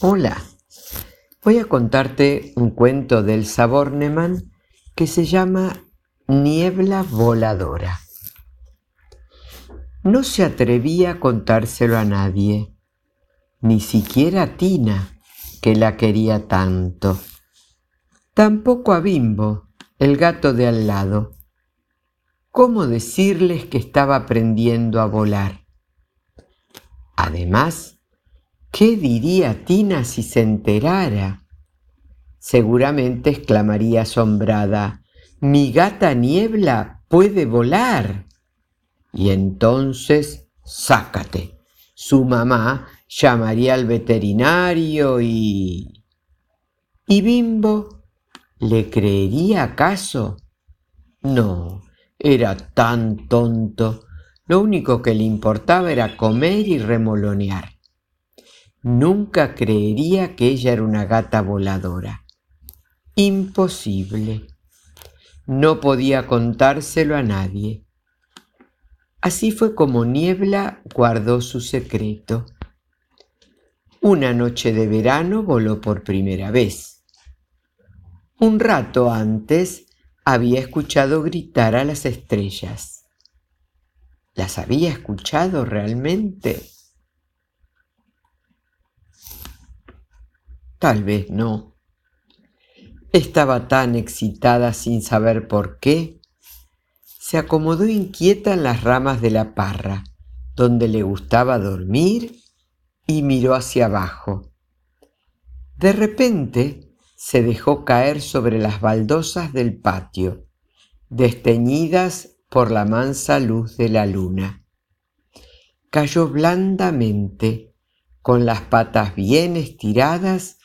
Hola, voy a contarte un cuento del Saborneman que se llama Niebla Voladora. No se atrevía a contárselo a nadie, ni siquiera a Tina, que la quería tanto. Tampoco a Bimbo, el gato de al lado. ¿Cómo decirles que estaba aprendiendo a volar? Además, ¿Qué diría Tina si se enterara? Seguramente exclamaría asombrada, mi gata niebla puede volar. Y entonces, sácate. Su mamá llamaría al veterinario y... ¿Y Bimbo? ¿Le creería acaso? No, era tan tonto. Lo único que le importaba era comer y remolonear. Nunca creería que ella era una gata voladora. Imposible. No podía contárselo a nadie. Así fue como Niebla guardó su secreto. Una noche de verano voló por primera vez. Un rato antes había escuchado gritar a las estrellas. ¿Las había escuchado realmente? Tal vez no. Estaba tan excitada sin saber por qué. Se acomodó inquieta en las ramas de la parra, donde le gustaba dormir, y miró hacia abajo. De repente se dejó caer sobre las baldosas del patio, desteñidas por la mansa luz de la luna. Cayó blandamente, con las patas bien estiradas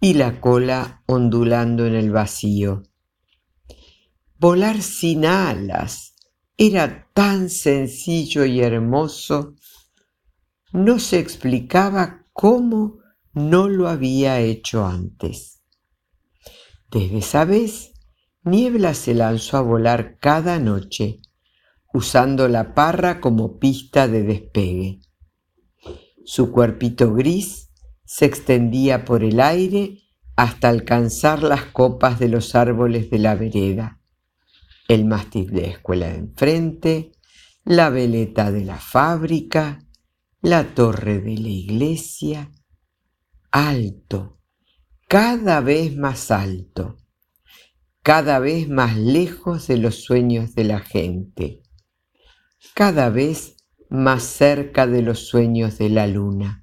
y la cola ondulando en el vacío. Volar sin alas era tan sencillo y hermoso, no se explicaba cómo no lo había hecho antes. Desde esa vez, Niebla se lanzó a volar cada noche, usando la parra como pista de despegue. Su cuerpito gris se extendía por el aire hasta alcanzar las copas de los árboles de la vereda, el mástil de la escuela de enfrente, la veleta de la fábrica, la torre de la iglesia, alto, cada vez más alto, cada vez más lejos de los sueños de la gente, cada vez más cerca de los sueños de la luna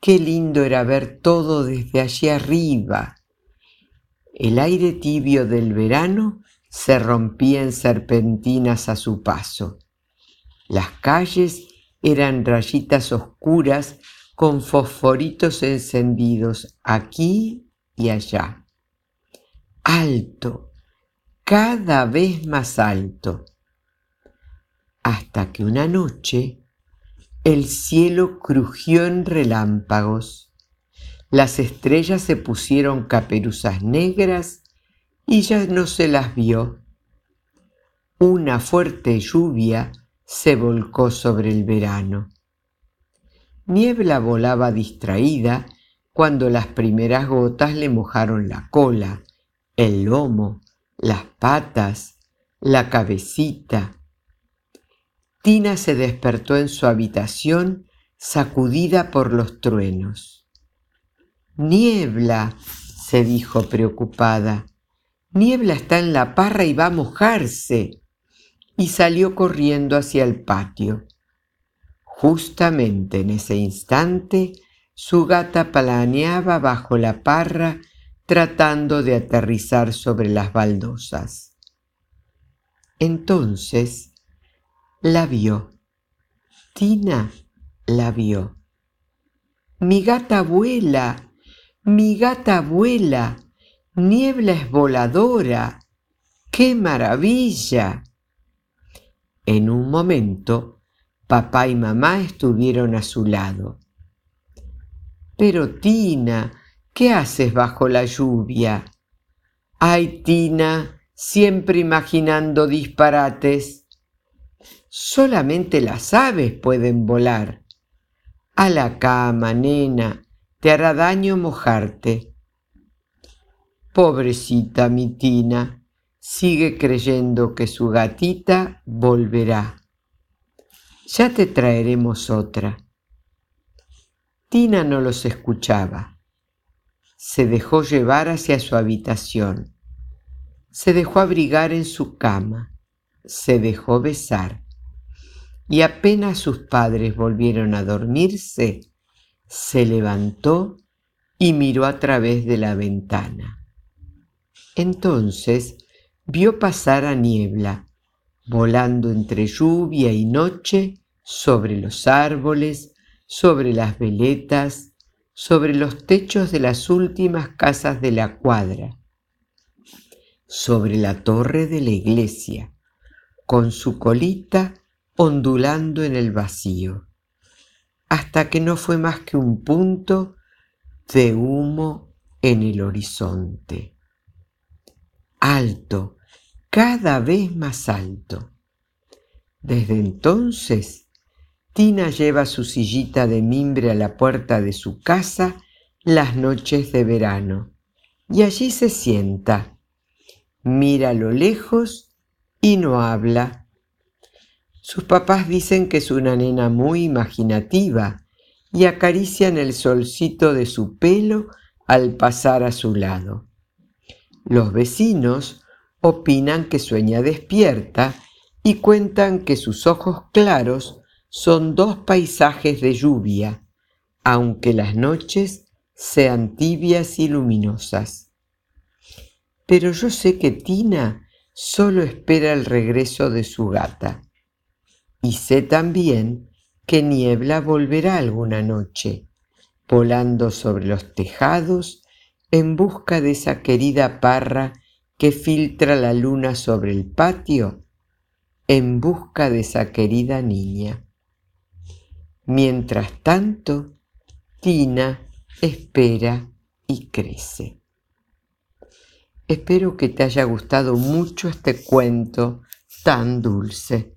Qué lindo era ver todo desde allí arriba. El aire tibio del verano se rompía en serpentinas a su paso. Las calles eran rayitas oscuras con fosforitos encendidos aquí y allá. Alto, cada vez más alto, hasta que una noche el cielo crujió en relámpagos, las estrellas se pusieron caperuzas negras y ya no se las vio. Una fuerte lluvia se volcó sobre el verano. Niebla volaba distraída cuando las primeras gotas le mojaron la cola, el lomo, las patas, la cabecita, Tina se despertó en su habitación sacudida por los truenos. Niebla, se dijo preocupada. Niebla está en la parra y va a mojarse. Y salió corriendo hacia el patio. Justamente en ese instante, su gata planeaba bajo la parra tratando de aterrizar sobre las baldosas. Entonces, la vio. Tina la vio. Mi gata vuela, mi gata vuela, niebla es voladora. ¡Qué maravilla! En un momento, papá y mamá estuvieron a su lado. Pero Tina, ¿qué haces bajo la lluvia? Ay, Tina, siempre imaginando disparates. Solamente las aves pueden volar. A la cama, nena, te hará daño mojarte. Pobrecita mi Tina, sigue creyendo que su gatita volverá. Ya te traeremos otra. Tina no los escuchaba. Se dejó llevar hacia su habitación. Se dejó abrigar en su cama. Se dejó besar. Y apenas sus padres volvieron a dormirse, se levantó y miró a través de la ventana. Entonces vio pasar a niebla, volando entre lluvia y noche sobre los árboles, sobre las veletas, sobre los techos de las últimas casas de la cuadra, sobre la torre de la iglesia, con su colita ondulando en el vacío hasta que no fue más que un punto de humo en el horizonte. Alto, cada vez más alto. Desde entonces, Tina lleva su sillita de mimbre a la puerta de su casa las noches de verano y allí se sienta, mira a lo lejos y no habla sus papás dicen que es una nena muy imaginativa y acarician el solcito de su pelo al pasar a su lado. Los vecinos opinan que sueña despierta y cuentan que sus ojos claros son dos paisajes de lluvia, aunque las noches sean tibias y luminosas. Pero yo sé que Tina solo espera el regreso de su gata. Y sé también que niebla volverá alguna noche, volando sobre los tejados en busca de esa querida parra que filtra la luna sobre el patio, en busca de esa querida niña. Mientras tanto, Tina espera y crece. Espero que te haya gustado mucho este cuento tan dulce.